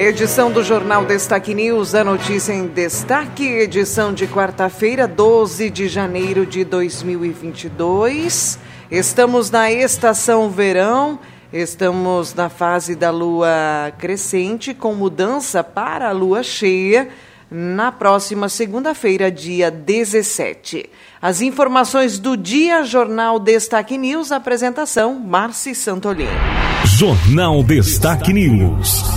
Edição do Jornal Destaque News, a notícia em destaque, edição de quarta-feira, 12 de janeiro de 2022. Estamos na estação verão, estamos na fase da lua crescente, com mudança para a lua cheia na próxima segunda-feira, dia 17. As informações do dia, Jornal Destaque News, apresentação, Marci Santolin. Jornal Destaque News.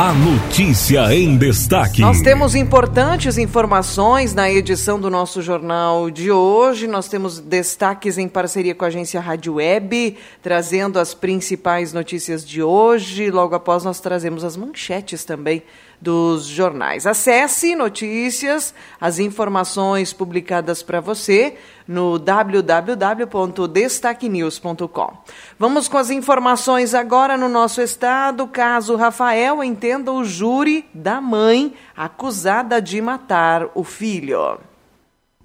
A notícia em destaque. Nós temos importantes informações na edição do nosso jornal de hoje. Nós temos destaques em parceria com a agência Rádio Web, trazendo as principais notícias de hoje. Logo após, nós trazemos as manchetes também dos jornais. Acesse notícias, as informações publicadas para você no www.destaquenews.com. Vamos com as informações agora no nosso estado. Caso Rafael entenda o júri da mãe acusada de matar o filho.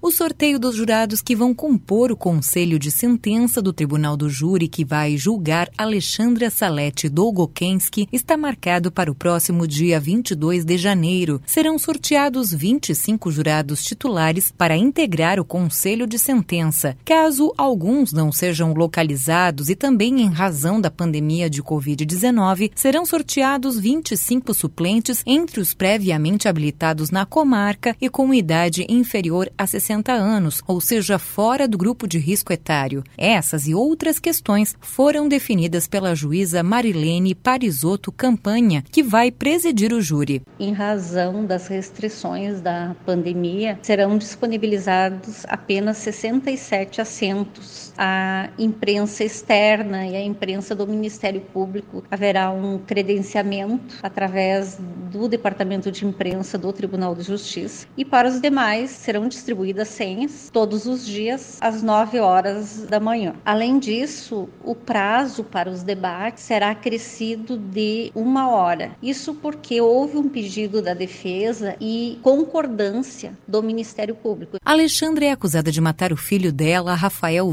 O sorteio dos jurados que vão compor o conselho de sentença do Tribunal do Júri que vai julgar Alexandra Salete Dolgokensky está marcado para o próximo dia 22 de janeiro. Serão sorteados 25 jurados titulares para integrar o conselho de sentença. Caso alguns não sejam localizados e também em razão da pandemia de Covid-19, serão sorteados 25 suplentes entre os previamente habilitados na comarca e com idade inferior a 60 60 anos, ou seja, fora do grupo de risco etário. Essas e outras questões foram definidas pela juíza Marilene Parisotto Campanha, que vai presidir o júri. Em razão das restrições da pandemia, serão disponibilizados apenas 67 assentos. A imprensa externa e a imprensa do Ministério Público haverá um credenciamento através do Departamento de Imprensa do Tribunal de Justiça e para os demais serão distribuídas senhas todos os dias às 9 horas da manhã. Além disso, o prazo para os debates será acrescido de uma hora. Isso porque houve um pedido da defesa e concordância do Ministério Público. Alexandre é acusada de matar o filho dela, Rafael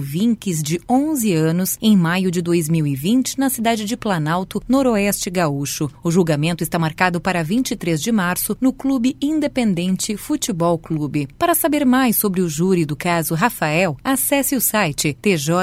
De 11 anos, em maio de 2020, na cidade de Planalto, noroeste gaúcho. O julgamento está marcado para 23 de março no Clube Independente Futebol Clube. Para saber mais sobre o júri do caso Rafael, acesse o site tjrs.jus.br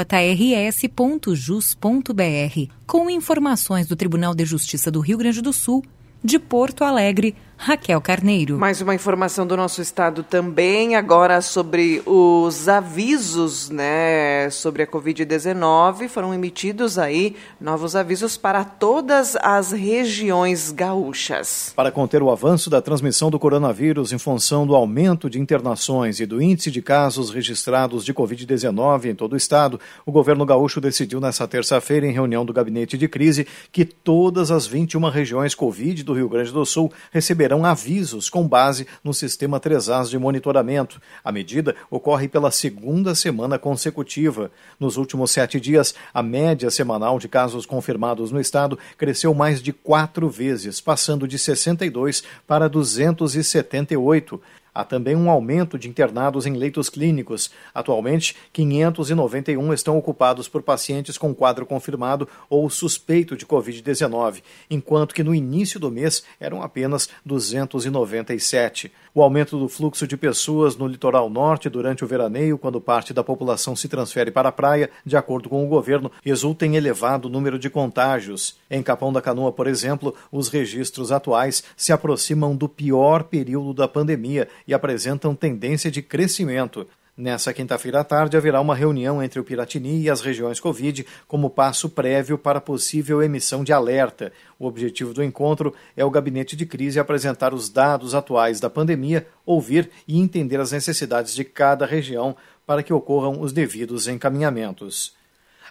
com informações do Tribunal de Justiça do Rio Grande do Sul, de Porto Alegre, Raquel Carneiro. Mais uma informação do nosso estado também, agora sobre os avisos, né, sobre a Covid-19. Foram emitidos aí novos avisos para todas as regiões gaúchas. Para conter o avanço da transmissão do coronavírus em função do aumento de internações e do índice de casos registrados de Covid-19 em todo o estado, o governo gaúcho decidiu nesta terça-feira, em reunião do gabinete de crise, que todas as 21 regiões Covid do Rio Grande do Sul receberão receberão avisos com base no sistema 3As de monitoramento. A medida ocorre pela segunda semana consecutiva. Nos últimos sete dias, a média semanal de casos confirmados no estado cresceu mais de quatro vezes, passando de 62 para 278. Há também um aumento de internados em leitos clínicos. Atualmente, 591 estão ocupados por pacientes com quadro confirmado ou suspeito de Covid-19, enquanto que no início do mês eram apenas 297. O aumento do fluxo de pessoas no litoral norte durante o veraneio, quando parte da população se transfere para a praia, de acordo com o governo, resulta em elevado número de contágios. Em Capão da Canoa, por exemplo, os registros atuais se aproximam do pior período da pandemia e apresentam tendência de crescimento. Nessa quinta-feira à tarde haverá uma reunião entre o Piratini e as regiões Covid como passo prévio para possível emissão de alerta. O objetivo do encontro é o gabinete de crise apresentar os dados atuais da pandemia, ouvir e entender as necessidades de cada região para que ocorram os devidos encaminhamentos.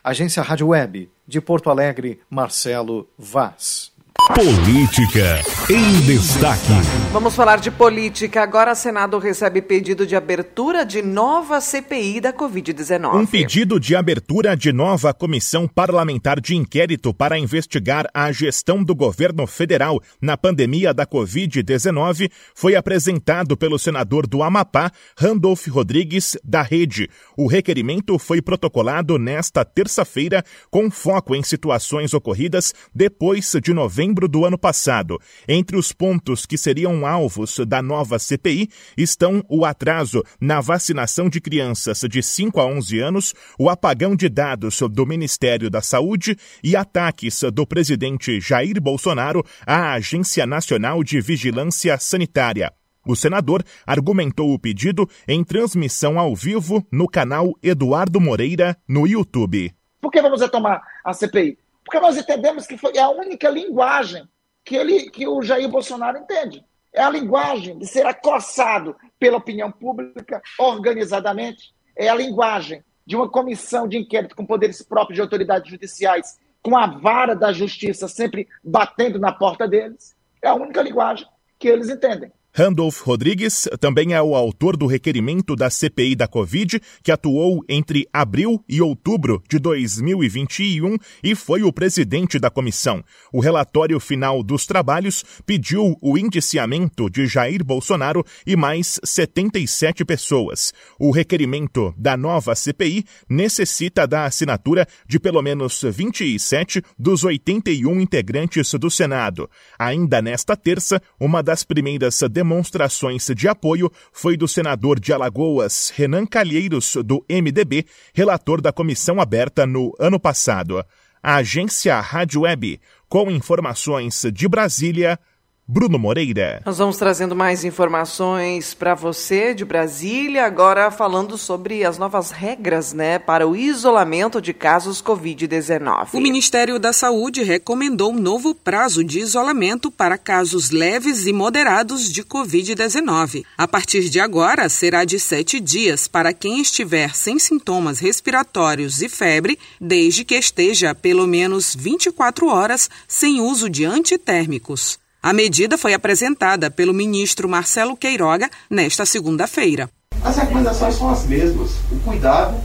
Agência Rádio Web, de Porto Alegre, Marcelo Vaz. Política em destaque. Vamos falar de política. Agora, o Senado recebe pedido de abertura de nova CPI da Covid-19. Um pedido de abertura de nova comissão parlamentar de inquérito para investigar a gestão do governo federal na pandemia da Covid-19 foi apresentado pelo senador do Amapá, Randolph Rodrigues, da Rede. O requerimento foi protocolado nesta terça-feira, com foco em situações ocorridas depois de novembro do ano passado. Entre os pontos que seriam alvos da nova CPI estão o atraso na vacinação de crianças de 5 a 11 anos, o apagão de dados do Ministério da Saúde e ataques do presidente Jair Bolsonaro à Agência Nacional de Vigilância Sanitária. O senador argumentou o pedido em transmissão ao vivo no canal Eduardo Moreira no YouTube. Por que vamos retomar a CPI? Porque nós entendemos que foi a única linguagem que, ele, que o Jair Bolsonaro entende. É a linguagem de ser acossado pela opinião pública organizadamente. É a linguagem de uma comissão de inquérito com poderes próprios de autoridades judiciais, com a vara da justiça sempre batendo na porta deles. É a única linguagem que eles entendem. Randolph Rodrigues também é o autor do requerimento da CPI da Covid, que atuou entre abril e outubro de 2021 e foi o presidente da comissão. O relatório final dos trabalhos pediu o indiciamento de Jair Bolsonaro e mais 77 pessoas. O requerimento da nova CPI necessita da assinatura de pelo menos 27 dos 81 integrantes do Senado. Ainda nesta terça, uma das primeiras demonstrações demonstrações de apoio foi do senador de Alagoas, Renan Calheiros, do MDB, relator da comissão aberta no ano passado. A agência Rádio Web, com informações de Brasília, Bruno Moreira. Nós vamos trazendo mais informações para você de Brasília, agora falando sobre as novas regras, né, para o isolamento de casos COVID-19. O Ministério da Saúde recomendou um novo prazo de isolamento para casos leves e moderados de COVID-19. A partir de agora, será de sete dias para quem estiver sem sintomas respiratórios e febre, desde que esteja pelo menos 24 horas sem uso de antitérmicos. A medida foi apresentada pelo ministro Marcelo Queiroga nesta segunda-feira. As recomendações são as mesmas. O cuidado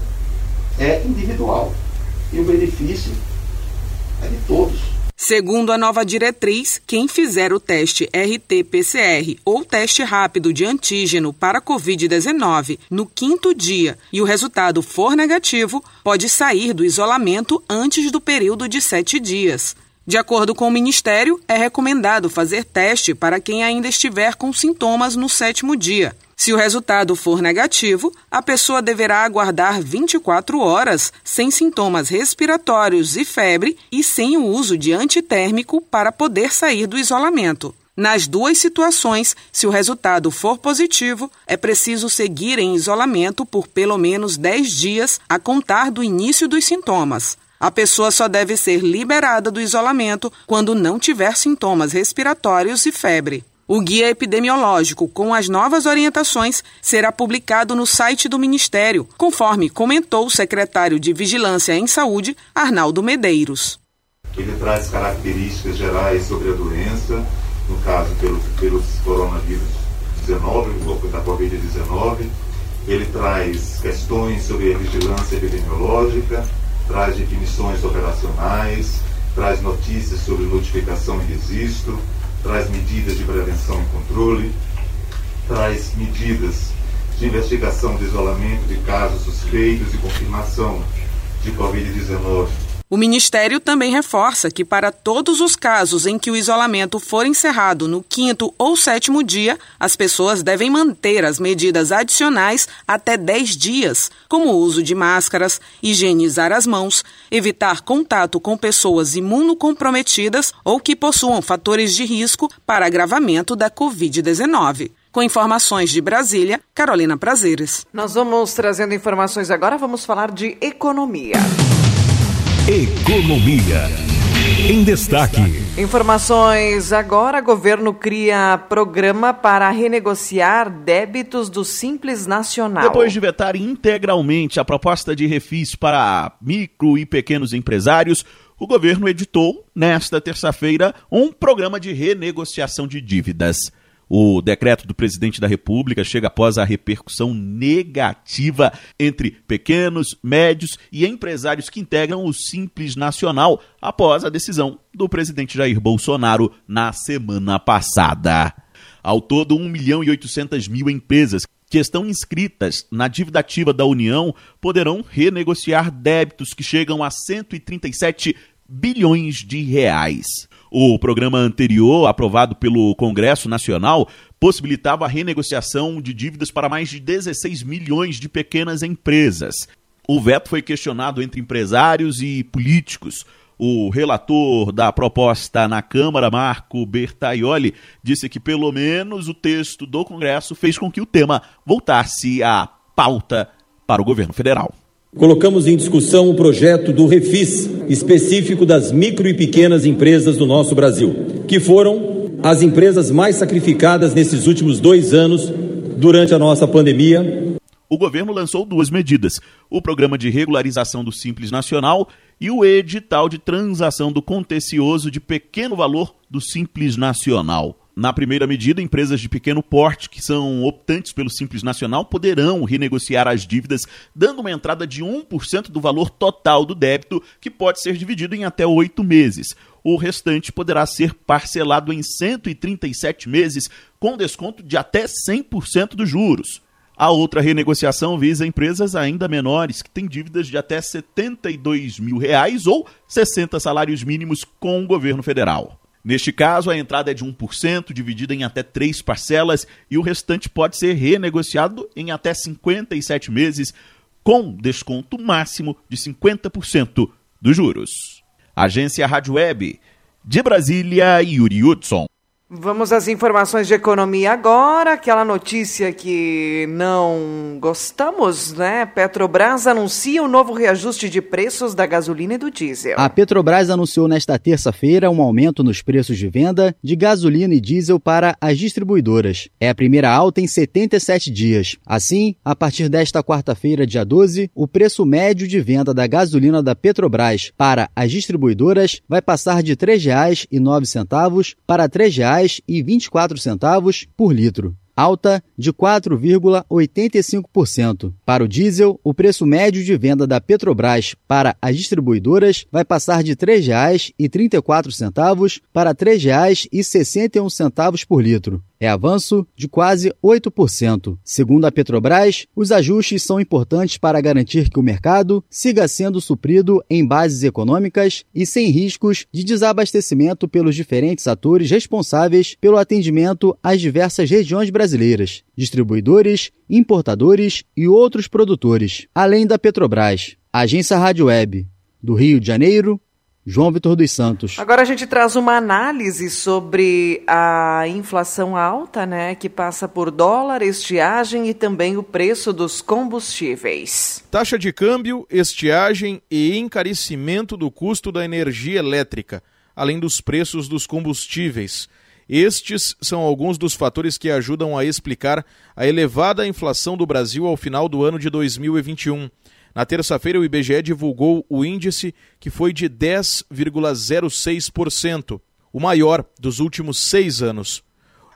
é individual e o benefício é de todos. Segundo a nova diretriz, quem fizer o teste RT-PCR ou teste rápido de antígeno para Covid-19 no quinto dia e o resultado for negativo, pode sair do isolamento antes do período de sete dias. De acordo com o Ministério, é recomendado fazer teste para quem ainda estiver com sintomas no sétimo dia. Se o resultado for negativo, a pessoa deverá aguardar 24 horas sem sintomas respiratórios e febre e sem o uso de antitérmico para poder sair do isolamento. Nas duas situações, se o resultado for positivo, é preciso seguir em isolamento por pelo menos 10 dias a contar do início dos sintomas. A pessoa só deve ser liberada do isolamento quando não tiver sintomas respiratórios e febre. O guia epidemiológico com as novas orientações será publicado no site do Ministério, conforme comentou o secretário de Vigilância em Saúde, Arnaldo Medeiros. Ele traz características gerais sobre a doença, no caso pelo, pelos coronavírus 19, da Covid-19. Ele traz questões sobre a vigilância epidemiológica, traz definições operacionais, traz notícias sobre notificação e registro, traz medidas de prevenção e controle, traz medidas de investigação de isolamento de casos suspeitos e confirmação de Covid-19 o Ministério também reforça que, para todos os casos em que o isolamento for encerrado no quinto ou sétimo dia, as pessoas devem manter as medidas adicionais até 10 dias, como o uso de máscaras, higienizar as mãos, evitar contato com pessoas imunocomprometidas ou que possuam fatores de risco para agravamento da Covid-19. Com informações de Brasília, Carolina Prazeres. Nós vamos trazendo informações agora, vamos falar de economia. Economia. Em destaque. Informações agora: governo cria programa para renegociar débitos do Simples Nacional. Depois de vetar integralmente a proposta de refis para micro e pequenos empresários, o governo editou, nesta terça-feira, um programa de renegociação de dívidas. O decreto do presidente da República chega após a repercussão negativa entre pequenos, médios e empresários que integram o Simples Nacional após a decisão do presidente Jair Bolsonaro na semana passada. Ao todo, 1 milhão e 800 mil empresas que estão inscritas na dívida ativa da União poderão renegociar débitos que chegam a 137 bilhões de reais. O programa anterior, aprovado pelo Congresso Nacional, possibilitava a renegociação de dívidas para mais de 16 milhões de pequenas empresas. O veto foi questionado entre empresários e políticos. O relator da proposta na Câmara, Marco Bertaioli, disse que pelo menos o texto do Congresso fez com que o tema voltasse à pauta para o governo federal. Colocamos em discussão o projeto do Refis, específico das micro e pequenas empresas do nosso Brasil, que foram as empresas mais sacrificadas nesses últimos dois anos durante a nossa pandemia. O governo lançou duas medidas: o programa de regularização do Simples Nacional e o edital de transação do contencioso de pequeno valor do Simples Nacional. Na primeira medida, empresas de pequeno porte que são optantes pelo Simples Nacional poderão renegociar as dívidas, dando uma entrada de 1% do valor total do débito, que pode ser dividido em até oito meses. O restante poderá ser parcelado em 137 meses, com desconto de até 100% dos juros. A outra renegociação visa empresas ainda menores que têm dívidas de até 72 mil reais ou 60 salários mínimos com o governo federal. Neste caso, a entrada é de 1%, dividida em até três parcelas, e o restante pode ser renegociado em até 57 meses, com desconto máximo de 50% dos juros. Agência Rádio Web, de Brasília, Yuri Hudson. Vamos às informações de economia agora. Aquela notícia que não gostamos, né? Petrobras anuncia o um novo reajuste de preços da gasolina e do diesel. A Petrobras anunciou nesta terça-feira um aumento nos preços de venda de gasolina e diesel para as distribuidoras. É a primeira alta em 77 dias. Assim, a partir desta quarta-feira, dia 12, o preço médio de venda da gasolina da Petrobras para as distribuidoras vai passar de R$ 3,09 para R$ 3,00 e 24 centavos por litro alta de 4,85%. Para o diesel, o preço médio de venda da Petrobras para as distribuidoras vai passar de R$ 3,34 para R$ 3,61 por litro é avanço de quase 8%. Segundo a Petrobras, os ajustes são importantes para garantir que o mercado siga sendo suprido em bases econômicas e sem riscos de desabastecimento pelos diferentes atores responsáveis pelo atendimento às diversas regiões brasileiras, distribuidores, importadores e outros produtores, além da Petrobras. Agência Rádio Web, do Rio de Janeiro, João Vitor dos Santos. Agora a gente traz uma análise sobre a inflação alta, né, que passa por dólar, estiagem e também o preço dos combustíveis. Taxa de câmbio, estiagem e encarecimento do custo da energia elétrica, além dos preços dos combustíveis. Estes são alguns dos fatores que ajudam a explicar a elevada inflação do Brasil ao final do ano de 2021. Na terça-feira, o IBGE divulgou o índice que foi de 10,06%, o maior dos últimos seis anos.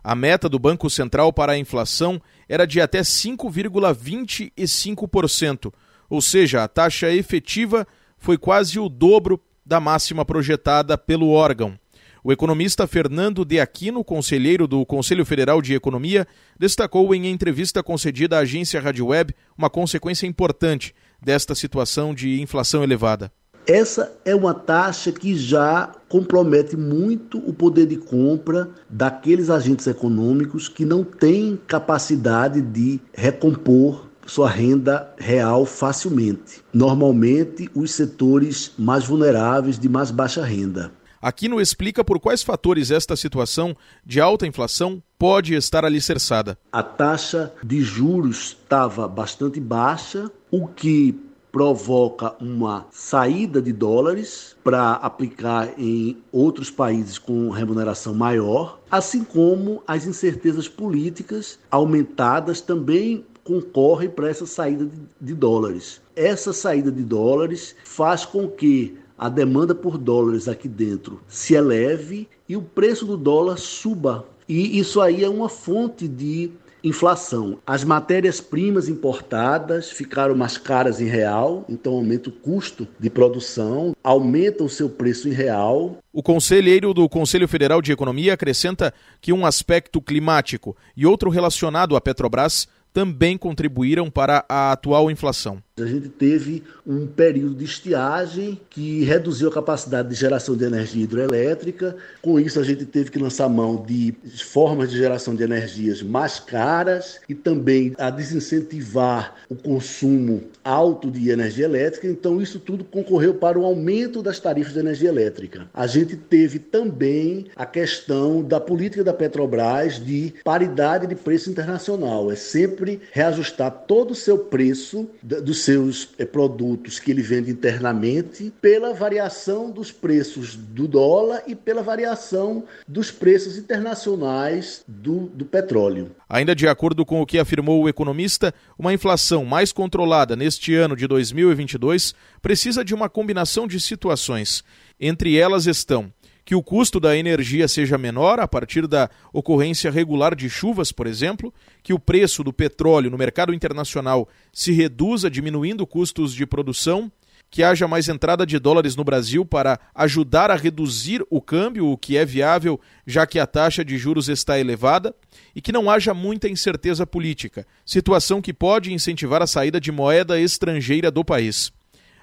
A meta do Banco Central para a inflação era de até 5,25%, ou seja, a taxa efetiva foi quase o dobro da máxima projetada pelo órgão. O economista Fernando De Aquino, conselheiro do Conselho Federal de Economia, destacou em entrevista concedida à agência Rádio Web uma consequência importante desta situação de inflação elevada? Essa é uma taxa que já compromete muito o poder de compra daqueles agentes econômicos que não têm capacidade de recompor sua renda real facilmente. Normalmente, os setores mais vulneráveis de mais baixa renda. Aqui no explica por quais fatores esta situação de alta inflação pode estar alicerçada. A taxa de juros estava bastante baixa, o que provoca uma saída de dólares para aplicar em outros países com remuneração maior, assim como as incertezas políticas aumentadas também concorrem para essa saída de, dólares. Essa saída de dólares faz com que a demanda por dólares aqui dentro se eleve e o preço do dólar suba. E isso aí é uma fonte de inflação. As matérias-primas importadas ficaram mais caras em real, então aumenta o custo de produção, aumenta o seu preço em real. O conselheiro do Conselho Federal de Economia acrescenta que um aspecto climático e outro relacionado à Petrobras também contribuíram para a atual inflação. A gente teve um período de estiagem que reduziu a capacidade de geração de energia hidroelétrica. Com isso, a gente teve que lançar mão de formas de geração de energias mais caras e também a desincentivar o consumo alto de energia elétrica. Então, isso tudo concorreu para o aumento das tarifas de energia elétrica. A gente teve também a questão da política da Petrobras de paridade de preço internacional. É sempre reajustar todo o seu preço dos seus eh, produtos que ele vende internamente pela variação dos preços do dólar e pela variação dos preços internacionais do, do petróleo. Ainda de acordo com o que afirmou o economista, uma inflação mais controlada neste ano de 2022 precisa de uma combinação de situações. Entre elas estão que o custo da energia seja menor a partir da ocorrência regular de chuvas, por exemplo, que o preço do petróleo no mercado internacional se reduza, diminuindo custos de produção, que haja mais entrada de dólares no Brasil para ajudar a reduzir o câmbio, o que é viável, já que a taxa de juros está elevada, e que não haja muita incerteza política, situação que pode incentivar a saída de moeda estrangeira do país.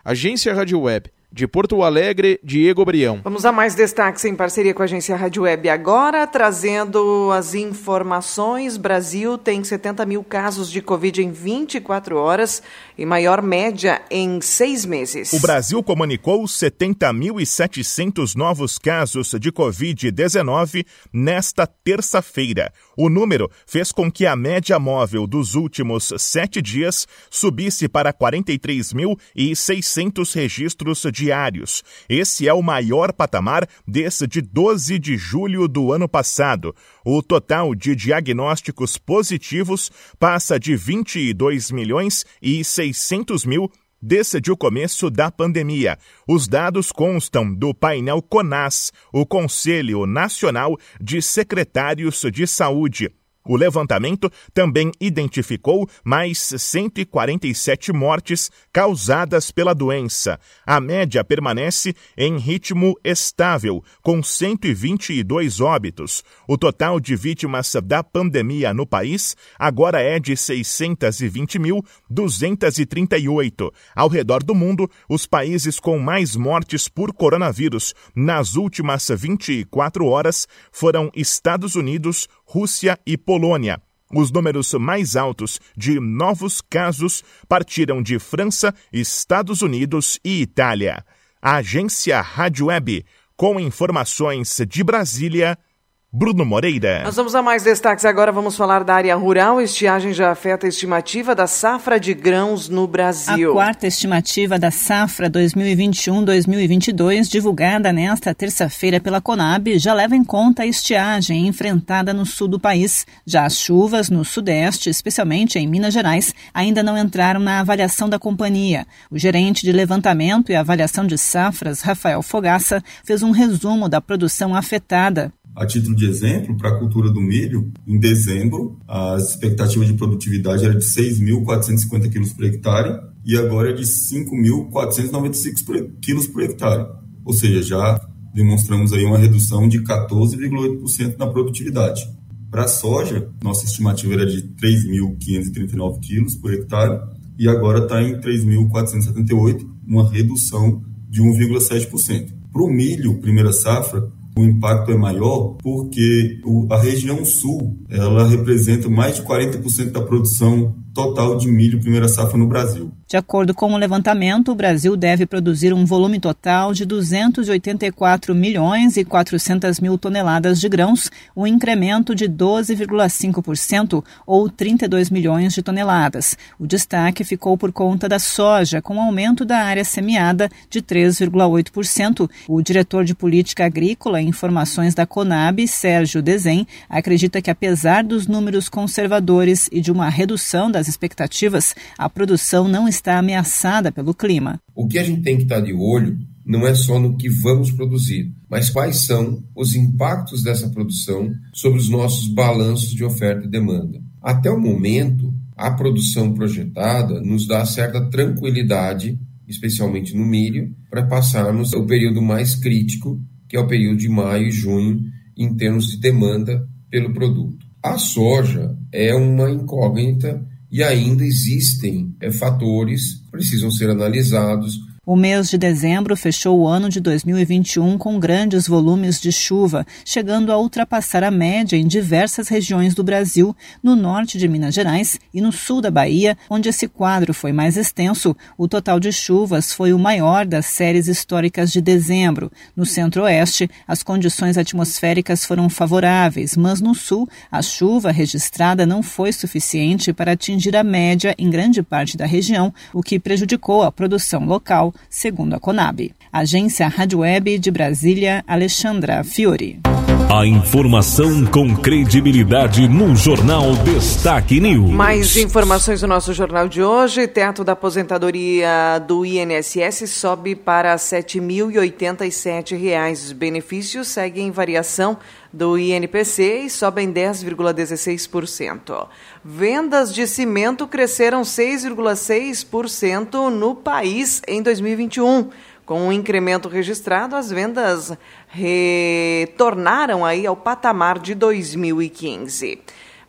Agência Rádio Web de Porto Alegre, Diego Brião. Vamos a mais destaques em parceria com a agência Rádio Web agora, trazendo as informações. Brasil tem 70 mil casos de Covid em 24 horas e maior média em seis meses. O Brasil comunicou 70.700 novos casos de Covid-19 nesta terça-feira. O número fez com que a média móvel dos últimos sete dias subisse para 43.600 registros de diários. Esse é o maior patamar desde 12 de julho do ano passado. O total de diagnósticos positivos passa de 22 milhões e 600 mil desde o começo da pandemia. Os dados constam do painel CONAS, o Conselho Nacional de Secretários de Saúde. O levantamento também identificou mais 147 mortes causadas pela doença. A média permanece em ritmo estável, com 122 óbitos. O total de vítimas da pandemia no país agora é de 620.238. Ao redor do mundo, os países com mais mortes por coronavírus nas últimas 24 horas foram Estados Unidos, Rússia e Polônia. Os números mais altos de novos casos partiram de França, Estados Unidos e Itália. A agência Rádio Web, com informações de Brasília, Bruno Moreira. Nós vamos a mais destaques agora. Vamos falar da área rural. Estiagem já afeta a estimativa da safra de grãos no Brasil. A quarta estimativa da safra 2021-2022, divulgada nesta terça-feira pela Conab, já leva em conta a estiagem enfrentada no sul do país. Já as chuvas no sudeste, especialmente em Minas Gerais, ainda não entraram na avaliação da companhia. O gerente de levantamento e avaliação de safras, Rafael Fogaça, fez um resumo da produção afetada. A título de exemplo, para a cultura do milho, em dezembro, a expectativa de produtividade era de 6.450 quilos por hectare e agora é de 5.495 quilos por hectare. Ou seja, já demonstramos aí uma redução de 14,8% na produtividade. Para a soja, nossa estimativa era de 3.539 quilos por hectare e agora está em 3.478, uma redução de 1,7%. Para o milho, primeira safra, o impacto é maior porque a região sul ela representa mais de 40% da produção total de milho primeira safra no Brasil. De acordo com o levantamento, o Brasil deve produzir um volume total de 284 milhões e 400 mil toneladas de grãos, um incremento de 12,5% ou 32 milhões de toneladas. O destaque ficou por conta da soja, com aumento da área semeada de 3,8%. O diretor de política agrícola e informações da Conab, Sérgio Desen, acredita que apesar dos números conservadores e de uma redução das expectativas, a produção não está ameaçada pelo clima. O que a gente tem que estar de olho não é só no que vamos produzir, mas quais são os impactos dessa produção sobre os nossos balanços de oferta e demanda. Até o momento, a produção projetada nos dá certa tranquilidade, especialmente no milho, para passarmos o período mais crítico, que é o período de maio e junho, em termos de demanda pelo produto. A soja é uma incógnita e ainda existem é, fatores que precisam ser analisados o mês de dezembro fechou o ano de 2021 com grandes volumes de chuva, chegando a ultrapassar a média em diversas regiões do Brasil, no norte de Minas Gerais e no sul da Bahia, onde esse quadro foi mais extenso. O total de chuvas foi o maior das séries históricas de dezembro. No centro-oeste, as condições atmosféricas foram favoráveis, mas no sul, a chuva registrada não foi suficiente para atingir a média em grande parte da região, o que prejudicou a produção local segundo a Conab. Agência Rádio Web de Brasília, Alexandra Fiore. A informação com credibilidade no Jornal Destaque News. Mais informações no nosso jornal de hoje. Teto da aposentadoria do INSS sobe para R$ 7.087. Os benefícios seguem em variação do INPC e sobem 10,16%. Vendas de cimento cresceram 6,6% no país em 2021. Com um incremento registrado, as vendas retornaram aí ao patamar de 2015.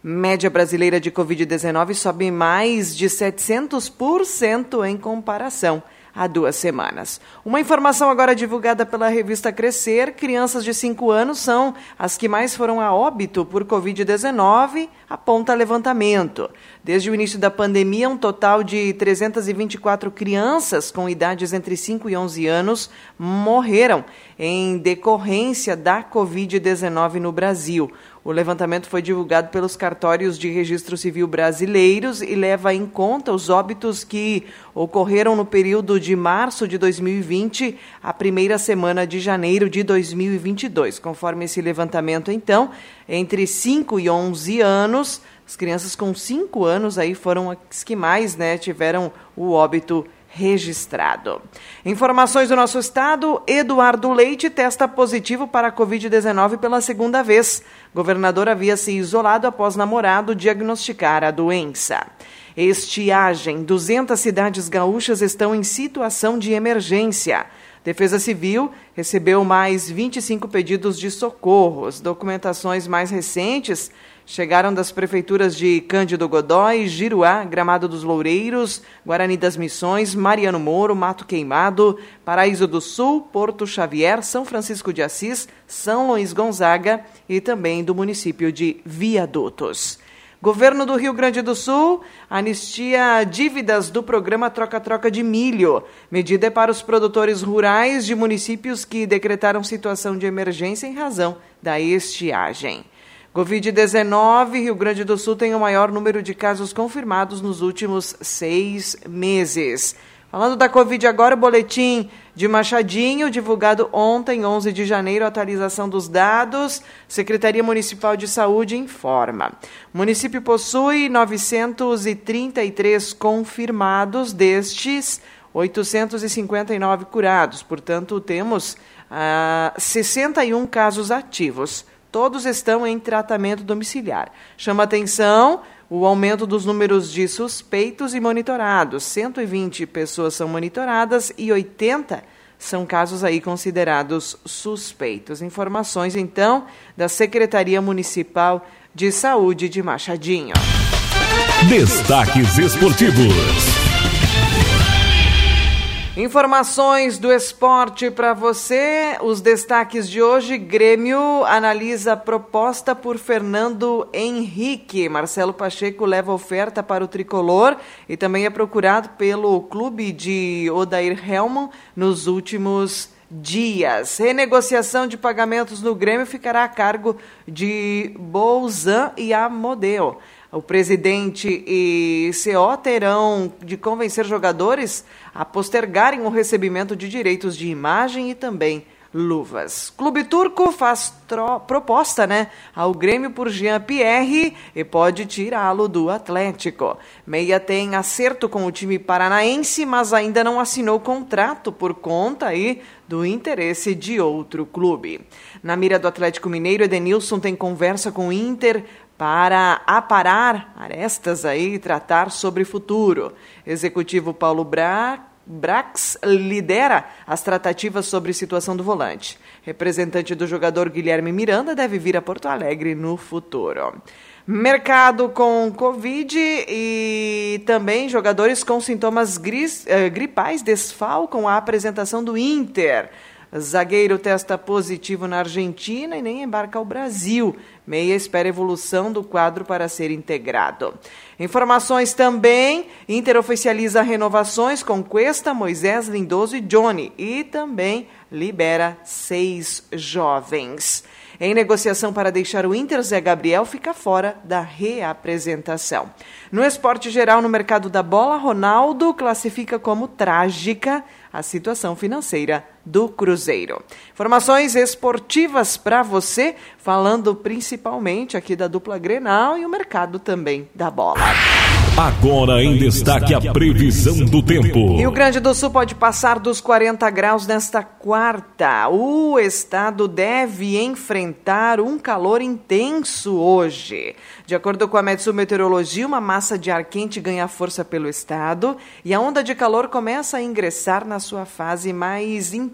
Média brasileira de Covid-19 sobe mais de 700% em comparação há duas semanas. Uma informação agora divulgada pela revista Crescer: crianças de 5 anos são as que mais foram a óbito por Covid-19, aponta levantamento. Desde o início da pandemia, um total de 324 crianças com idades entre 5 e 11 anos morreram em decorrência da Covid-19 no Brasil. O levantamento foi divulgado pelos cartórios de registro civil brasileiros e leva em conta os óbitos que ocorreram no período de março de 2020 à primeira semana de janeiro de 2022. Conforme esse levantamento, então, entre 5 e 11 anos, as crianças com 5 anos aí foram as que mais né, tiveram o óbito registrado. Informações do nosso estado: Eduardo Leite testa positivo para a Covid-19 pela segunda vez. Governador havia se isolado após namorado diagnosticar a doença. Estiagem: 200 cidades gaúchas estão em situação de emergência. Defesa Civil recebeu mais 25 pedidos de socorro. As documentações mais recentes chegaram das prefeituras de Cândido Godói, Giruá, Gramado dos Loureiros, Guarani das Missões, Mariano Moro, Mato Queimado, Paraíso do Sul, Porto Xavier, São Francisco de Assis, São Luís Gonzaga e também do município de Viadutos. Governo do Rio Grande do Sul anistia dívidas do programa Troca-Troca de Milho. Medida é para os produtores rurais de municípios que decretaram situação de emergência em razão da estiagem. Covid-19, Rio Grande do Sul tem o maior número de casos confirmados nos últimos seis meses. Falando da Covid agora, o boletim de Machadinho, divulgado ontem, 11 de janeiro, atualização dos dados. Secretaria Municipal de Saúde informa. O município possui 933 confirmados, destes 859 curados. Portanto, temos ah, 61 casos ativos todos estão em tratamento domiciliar. Chama atenção o aumento dos números de suspeitos e monitorados. 120 pessoas são monitoradas e 80 são casos aí considerados suspeitos. Informações então da Secretaria Municipal de Saúde de Machadinho. Destaques esportivos. Informações do esporte para você. Os destaques de hoje: Grêmio analisa proposta por Fernando Henrique. Marcelo Pacheco leva oferta para o tricolor e também é procurado pelo clube de Odair Helman nos últimos dias. Renegociação de pagamentos no Grêmio ficará a cargo de Bolzan e Amodeo. O presidente e CO terão de convencer jogadores a postergarem o recebimento de direitos de imagem e também luvas. Clube Turco faz proposta, né, ao Grêmio por Jean Pierre e pode tirá-lo do Atlético. Meia tem acerto com o time paranaense, mas ainda não assinou contrato por conta aí do interesse de outro clube. Na mira do Atlético Mineiro, Edenilson tem conversa com o Inter para aparar arestas aí e tratar sobre futuro. Executivo Paulo Bra Brax lidera as tratativas sobre situação do volante. Representante do jogador Guilherme Miranda deve vir a Porto Alegre no futuro. Mercado com Covid e também jogadores com sintomas gris, eh, gripais desfalcam a apresentação do Inter. Zagueiro testa positivo na Argentina e nem embarca ao Brasil. Meia espera evolução do quadro para ser integrado. Informações também: Inter oficializa renovações com Cuesta, Moisés, Lindoso e Johnny. E também libera seis jovens. Em negociação para deixar o Inter, Zé Gabriel fica fora da reapresentação. No esporte geral, no mercado da bola, Ronaldo classifica como trágica a situação financeira do Cruzeiro. Informações esportivas para você, falando principalmente aqui da dupla Grenal e o mercado também da bola. Agora em destaque a previsão do tempo. Rio Grande do Sul pode passar dos 40 graus nesta quarta. O estado deve enfrentar um calor intenso hoje. De acordo com a Metsu Meteorologia, uma massa de ar quente ganha força pelo estado e a onda de calor começa a ingressar na sua fase mais intensa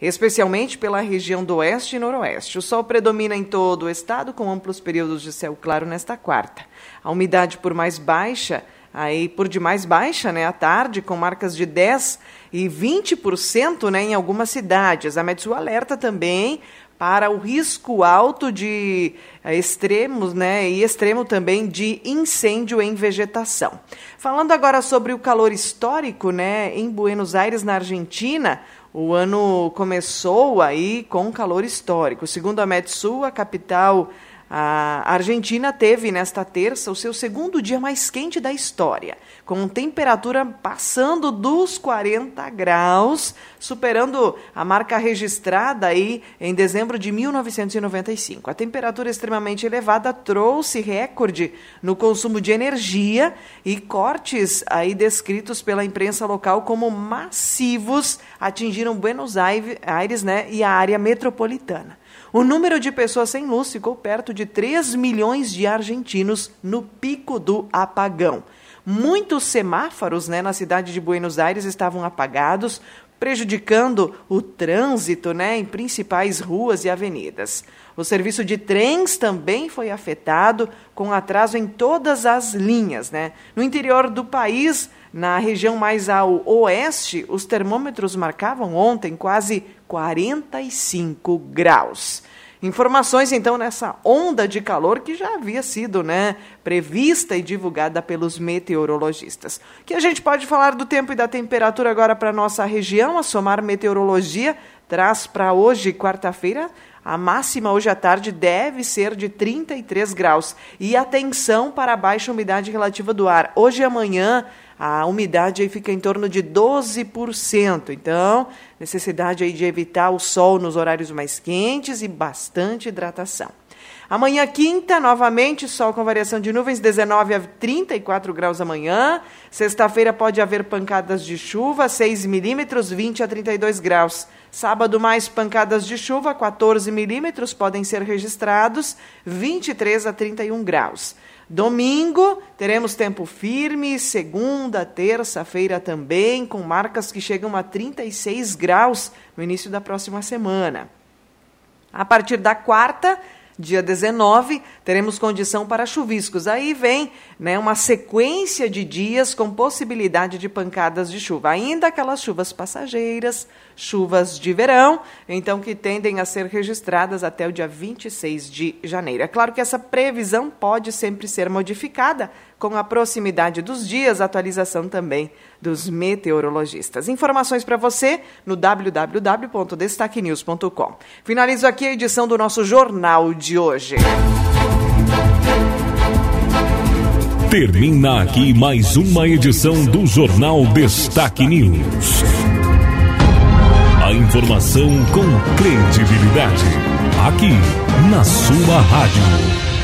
especialmente pela região do oeste e noroeste. O sol predomina em todo o estado, com amplos períodos de céu claro nesta quarta. A umidade por mais baixa, aí por demais baixa, né, à tarde, com marcas de 10 e 20%, né, em algumas cidades. A Metsu alerta também para o risco alto de uh, extremos, né, e extremo também de incêndio em vegetação. Falando agora sobre o calor histórico, né, em Buenos Aires, na Argentina, o ano começou aí com calor histórico. Segundo a Metsu, a capital a Argentina teve nesta terça o seu segundo dia mais quente da história, com temperatura passando dos 40 graus, superando a marca registrada aí em dezembro de 1995. A temperatura extremamente elevada trouxe recorde no consumo de energia e cortes aí descritos pela imprensa local como massivos atingiram Buenos Aires, né, e a área metropolitana. O número de pessoas sem luz ficou perto de 3 milhões de argentinos no pico do apagão. Muitos semáforos né, na cidade de Buenos Aires estavam apagados, prejudicando o trânsito né, em principais ruas e avenidas. O serviço de trens também foi afetado, com atraso em todas as linhas. Né? No interior do país, na região mais ao oeste, os termômetros marcavam ontem quase 45 graus. Informações então nessa onda de calor que já havia sido, né, prevista e divulgada pelos meteorologistas. Que a gente pode falar do tempo e da temperatura agora para nossa região, a Somar Meteorologia traz para hoje, quarta-feira, a máxima hoje à tarde deve ser de 33 graus. E atenção para a baixa umidade relativa do ar. Hoje e amanhã a umidade aí fica em torno de 12%. Então, necessidade aí de evitar o sol nos horários mais quentes e bastante hidratação. Amanhã, quinta, novamente, sol com variação de nuvens, 19 a 34 graus amanhã. Sexta-feira pode haver pancadas de chuva, 6 milímetros, 20 a 32 graus. Sábado, mais pancadas de chuva, 14 milímetros podem ser registrados, 23 a 31 graus. Domingo teremos tempo firme, segunda, terça-feira também, com marcas que chegam a 36 graus no início da próxima semana. A partir da quarta, Dia 19, teremos condição para chuviscos. Aí vem né, uma sequência de dias com possibilidade de pancadas de chuva. Ainda aquelas chuvas passageiras, chuvas de verão, então que tendem a ser registradas até o dia 26 de janeiro. É claro que essa previsão pode sempre ser modificada com a proximidade dos dias, atualização também dos meteorologistas. Informações para você no www.destaquenews.com. Finalizo aqui a edição do nosso jornal de hoje. Termina aqui mais uma edição do Jornal Destaque News. A informação com credibilidade. Aqui, na sua rádio.